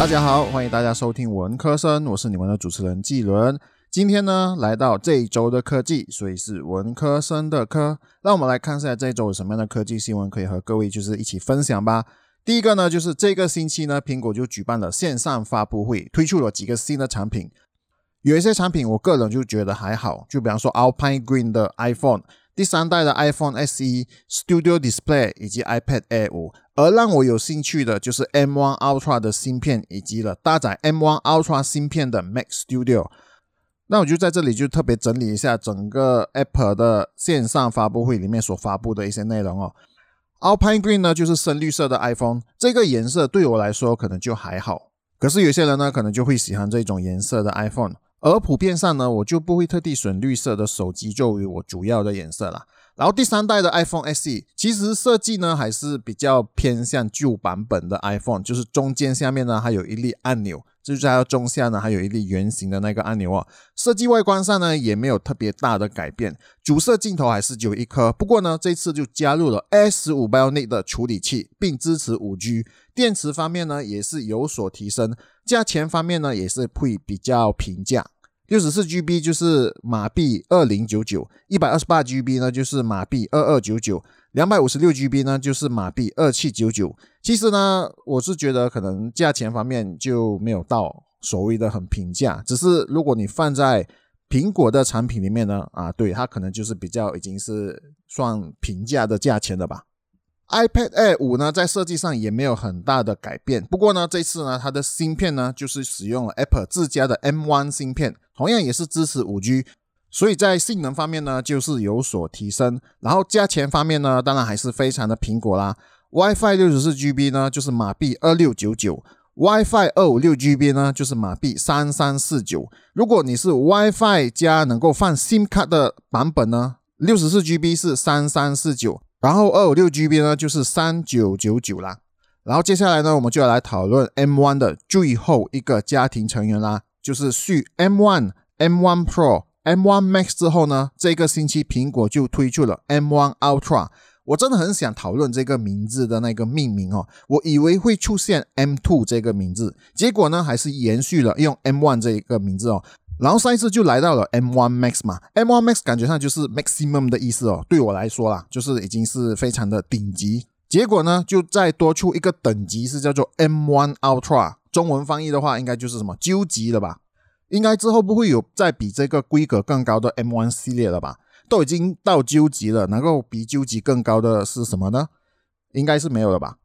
大家好，欢迎大家收听文科生，我是你们的主持人季伦。今天呢，来到这一周的科技，所以是文科生的科。让我们来看一下这一周有什么样的科技新闻可以和各位就是一起分享吧。第一个呢，就是这个星期呢，苹果就举办了线上发布会，推出了几个新的产品。有一些产品我个人就觉得还好，就比方说 Alpine Green 的 iPhone。第三代的 iPhone SE Studio Display 以及 iPad Air 五，而让我有兴趣的就是 M1 Ultra 的芯片以及了搭载 M1 Ultra 芯片的 Mac Studio。那我就在这里就特别整理一下整个 Apple 的线上发布会里面所发布的一些内容哦。Alpine Green 呢就是深绿色的 iPhone，这个颜色对我来说可能就还好，可是有些人呢可能就会喜欢这种颜色的 iPhone。而普遍上呢，我就不会特地选绿色的手机作为我主要的颜色啦。然后第三代的 iPhone SE 其实设计呢还是比较偏向旧版本的 iPhone，就是中间下面呢还有一粒按钮，就是在中下呢还有一粒圆形的那个按钮哦。设计外观上呢也没有特别大的改变，主摄镜头还是只有一颗，不过呢这次就加入了 S 五 Bionic 的处理器，并支持五 G。电池方面呢也是有所提升，价钱方面呢也是会比较平价。六十四 GB 就是马币二零九九，一百二十八 GB 呢就是马币二二九九，两百五十六 GB 呢就是马币二七九九。其实呢，我是觉得可能价钱方面就没有到所谓的很平价，只是如果你放在苹果的产品里面呢，啊，对它可能就是比较已经是算平价的价钱了吧。iPad Air 五呢，在设计上也没有很大的改变。不过呢，这次呢，它的芯片呢，就是使用了 Apple 自家的 M1 芯片，同样也是支持五 G，所以在性能方面呢，就是有所提升。然后价钱方面呢，当然还是非常的苹果啦。WiFi 六十四 GB 呢，就是马币二六九九；WiFi 二五六 GB 呢，就是马币三三四九。如果你是 WiFi 加能够放 SIM 卡的版本呢，六十四 GB 是三三四九。然后二五六 GB 呢，就是三九九九啦。然后接下来呢，我们就要来讨论 M1 的最后一个家庭成员啦，就是续 M1、M1 Pro、M1 Max 之后呢，这个星期苹果就推出了 M1 Ultra。我真的很想讨论这个名字的那个命名哦，我以为会出现 M2 这个名字，结果呢，还是延续了用 M1 这一个名字哦。然后上一次就来到了 M1 Max 嘛，M1 Max 感觉上就是 maximum 的意思哦。对我来说啦，就是已经是非常的顶级。结果呢，就再多出一个等级，是叫做 M1 Ultra。中文翻译的话，应该就是什么究极了吧？应该之后不会有再比这个规格更高的 M1 系列了吧？都已经到究极了，能够比究极更高的是什么呢？应该是没有了吧？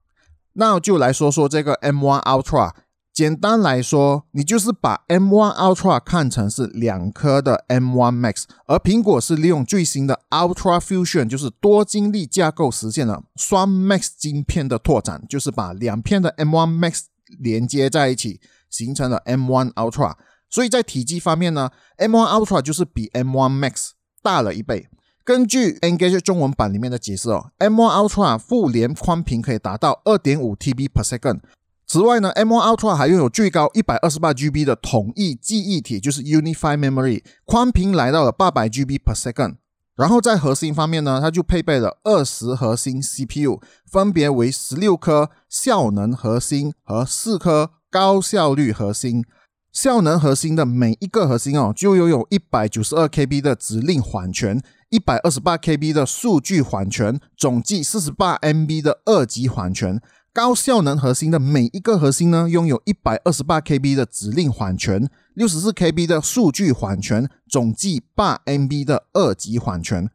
那就来说说这个 M1 Ultra。简单来说，你就是把 M1 Ultra 看成是两颗的 M1 Max，而苹果是利用最新的 Ultra Fusion，就是多晶粒架构，实现了双 Max 晶片的拓展，就是把两片的 M1 Max 连接在一起，形成了 M1 Ultra。所以在体积方面呢，M1 Ultra 就是比 M1 Max 大了一倍。根据 Engage 中文版里面的解释哦，M1 Ultra 互联宽频可以达到二点五 TB per second。此外呢，M1 Ultra 还拥有最高一百二十八 GB 的统一记忆体，就是 Unified Memory，宽频来到了八百 GB per second。然后在核心方面呢，它就配备了二十核心 CPU，分别为十六颗效能核心和四颗高效率核心。效能核心的每一个核心哦，就拥有一百九十二 KB 的指令缓存，一百二十八 KB 的数据缓存，总计四十八 MB 的二级缓存。高效能核心的每一个核心呢，拥有一百二十八 KB 的指令缓存，六十四 KB 的数据缓存，总计八 MB 的二级缓存。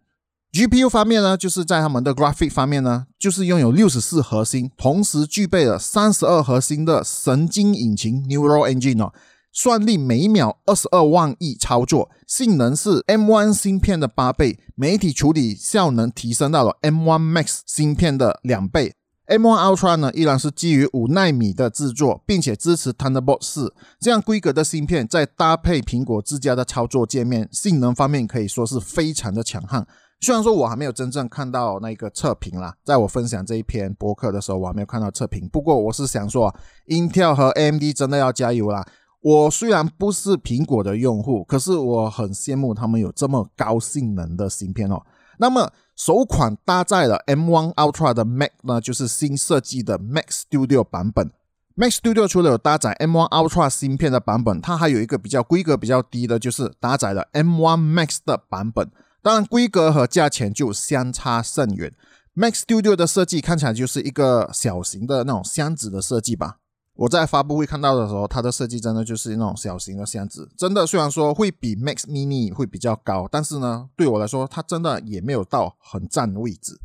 GPU 方面呢，就是在他们的 Graphic 方面呢，就是拥有六十四核心，同时具备了三十二核心的神经引擎 Neural Engine 哦，算力每秒二十二万亿操作，性能是 M1 芯片的八倍，媒体处理效能提升到了 M1 Max 芯片的两倍。M1 Ultra 呢，依然是基于五纳米的制作，并且支持 Thunderbolt 四这样规格的芯片，在搭配苹果自家的操作界面，性能方面可以说是非常的强悍。虽然说我还没有真正看到那个测评啦，在我分享这一篇博客的时候，我还没有看到测评。不过我是想说，Intel 和 AMD 真的要加油啦！我虽然不是苹果的用户，可是我很羡慕他们有这么高性能的芯片哦。那么首款搭载了 M1 Ultra 的 Mac 呢，就是新设计的 Mac Studio 版本。Mac Studio 除了有搭载 M1 Ultra 芯片的版本，它还有一个比较规格比较低的，就是搭载了 M1 Max 的版本。当然，规格和价钱就相差甚远。Mac Studio 的设计看起来就是一个小型的那种箱子的设计吧。我在发布会看到的时候，它的设计真的就是那种小型的箱子，真的虽然说会比 Max Mini 会比较高，但是呢，对我来说，它真的也没有到很占位置。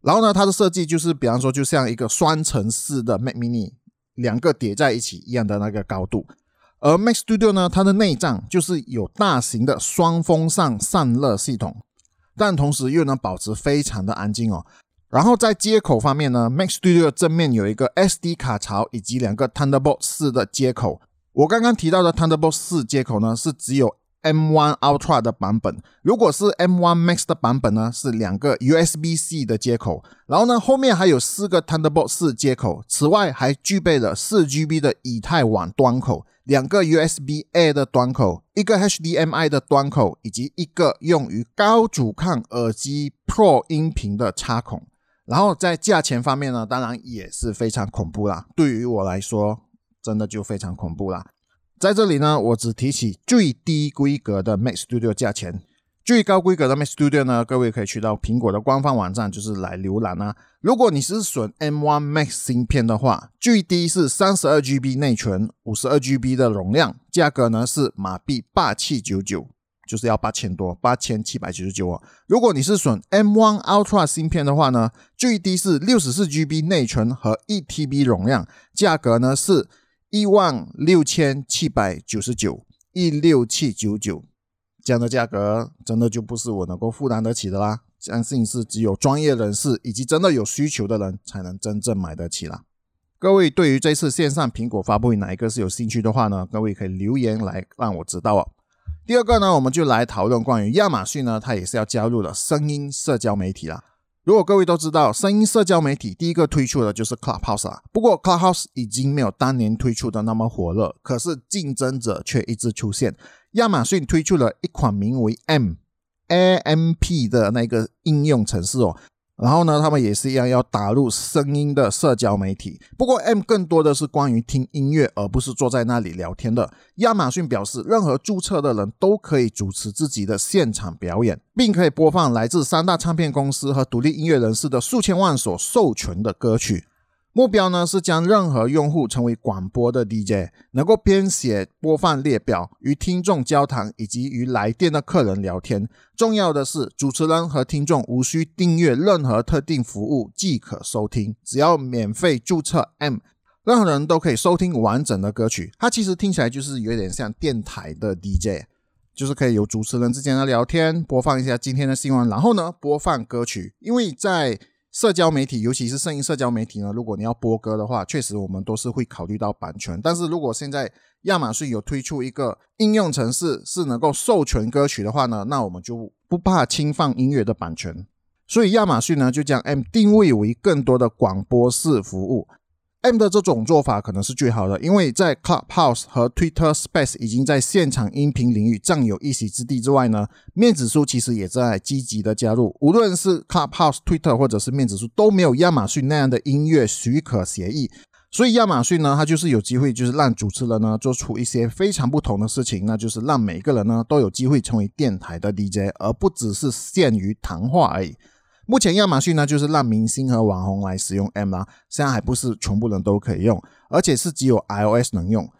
然后呢，它的设计就是，比方说，就像一个双层式的 Mac Mini。两个叠在一起一样的那个高度，而 Mac Studio 呢，它的内脏就是有大型的双风扇散热系统，但同时又能保持非常的安静哦。然后在接口方面呢，Mac Studio 正面有一个 SD 卡槽以及两个 Thunderbolt 四的接口。我刚刚提到的 Thunderbolt 四接口呢，是只有 M1 Ultra 的版本，如果是 M1 Max 的版本呢，是两个 USB-C 的接口，然后呢，后面还有四个 Thunderbolt 四接口，此外还具备了四 GB 的以太网端口，两个 USB-A 的端口，一个 HDMI 的端口，以及一个用于高阻抗耳机 Pro 音频的插孔。然后在价钱方面呢，当然也是非常恐怖啦，对于我来说，真的就非常恐怖啦。在这里呢，我只提起最低规格的 Mac Studio 价钱，最高规格的 Mac Studio 呢，各位可以去到苹果的官方网站，就是来浏览啊。如果你是选 M1 Max 芯片的话，最低是三十二 GB 内存，五十二 GB 的容量，价格呢是马币八七九九，就是要八千多，八千七百九十九哦。如果你是选 M1 Ultra 芯片的话呢，最低是六十四 GB 内存和一 TB 容量，价格呢是。一万六千七百九十九，一六七九九，这样的价格真的就不是我能够负担得起的啦。相信是只有专业人士以及真的有需求的人才能真正买得起啦。各位对于这次线上苹果发布会哪一个是有兴趣的话呢？各位可以留言来让我知道哦。第二个呢，我们就来讨论关于亚马逊呢，它也是要加入了声音社交媒体啦。如果各位都知道，声音社交媒体第一个推出的就是 Clubhouse 啊。不过 Clubhouse 已经没有当年推出的那么火热，可是竞争者却一直出现。亚马逊推出了一款名为 M A M P 的那个应用程式哦。然后呢，他们也是一样要打入声音的社交媒体。不过，M 更多的是关于听音乐，而不是坐在那里聊天的。亚马逊表示，任何注册的人都可以主持自己的现场表演，并可以播放来自三大唱片公司和独立音乐人士的数千万所授权的歌曲。目标呢是将任何用户成为广播的 DJ，能够编写播放列表，与听众交谈，以及与来电的客人聊天。重要的是，主持人和听众无需订阅任何特定服务即可收听，只要免费注册 M，任何人都可以收听完整的歌曲。它其实听起来就是有点像电台的 DJ，就是可以有主持人之间的聊天，播放一下今天的新闻，然后呢播放歌曲。因为在社交媒体，尤其是声音社交媒体呢，如果你要播歌的话，确实我们都是会考虑到版权。但是如果现在亚马逊有推出一个应用程式，是能够授权歌曲的话呢，那我们就不怕侵犯音乐的版权。所以亚马逊呢，就将 M 定位为更多的广播式服务。M 的这种做法可能是最好的，因为在 Clubhouse 和 Twitter Space 已经在现场音频领域占有一席之地之外呢，面子书其实也在积极的加入。无论是 Clubhouse、Twitter 或者是面子书，都没有亚马逊那样的音乐许可协议，所以亚马逊呢，它就是有机会，就是让主持人呢做出一些非常不同的事情，那就是让每个人呢都有机会成为电台的 DJ，而不只是限于谈话而已。目前亚马逊呢，就是让明星和网红来使用 M 啦，现在还不是全部人都可以用，而且是只有 iOS 能用。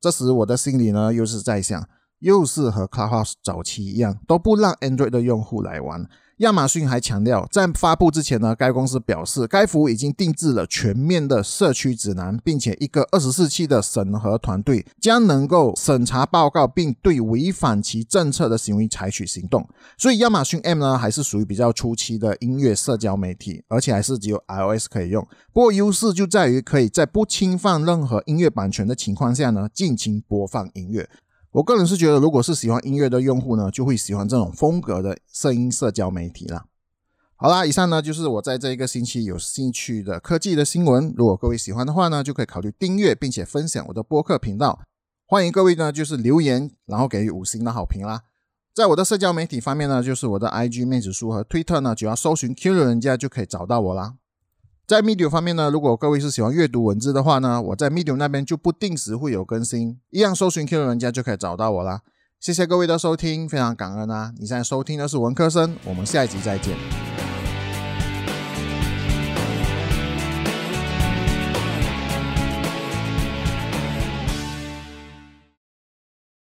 这时我的心里呢，又是在想，又是和 Clubhouse 早期一样，都不让 Android 的用户来玩。亚马逊还强调，在发布之前呢，该公司表示，该服务已经定制了全面的社区指南，并且一个二十四期的审核团队将能够审查报告，并对违反其政策的行为采取行动。所以，亚马逊 M 呢，还是属于比较初期的音乐社交媒体，而且还是只有 iOS 可以用。不过，优势就在于可以在不侵犯任何音乐版权的情况下呢，尽情播放音乐。我个人是觉得，如果是喜欢音乐的用户呢，就会喜欢这种风格的声音社交媒体啦。好啦，以上呢就是我在这一个星期有兴趣的科技的新闻。如果各位喜欢的话呢，就可以考虑订阅并且分享我的播客频道。欢迎各位呢就是留言，然后给予五星的好评啦。在我的社交媒体方面呢，就是我的 IG 面子书和推特呢，只要搜寻 Q 人家就可以找到我啦。在 Medium 方面呢，如果各位是喜欢阅读文字的话呢，我在 Medium 那边就不定时会有更新，一样搜寻 Q 人家就可以找到我啦。谢谢各位的收听，非常感恩啊！你现在收听的是文科生，我们下一集再见。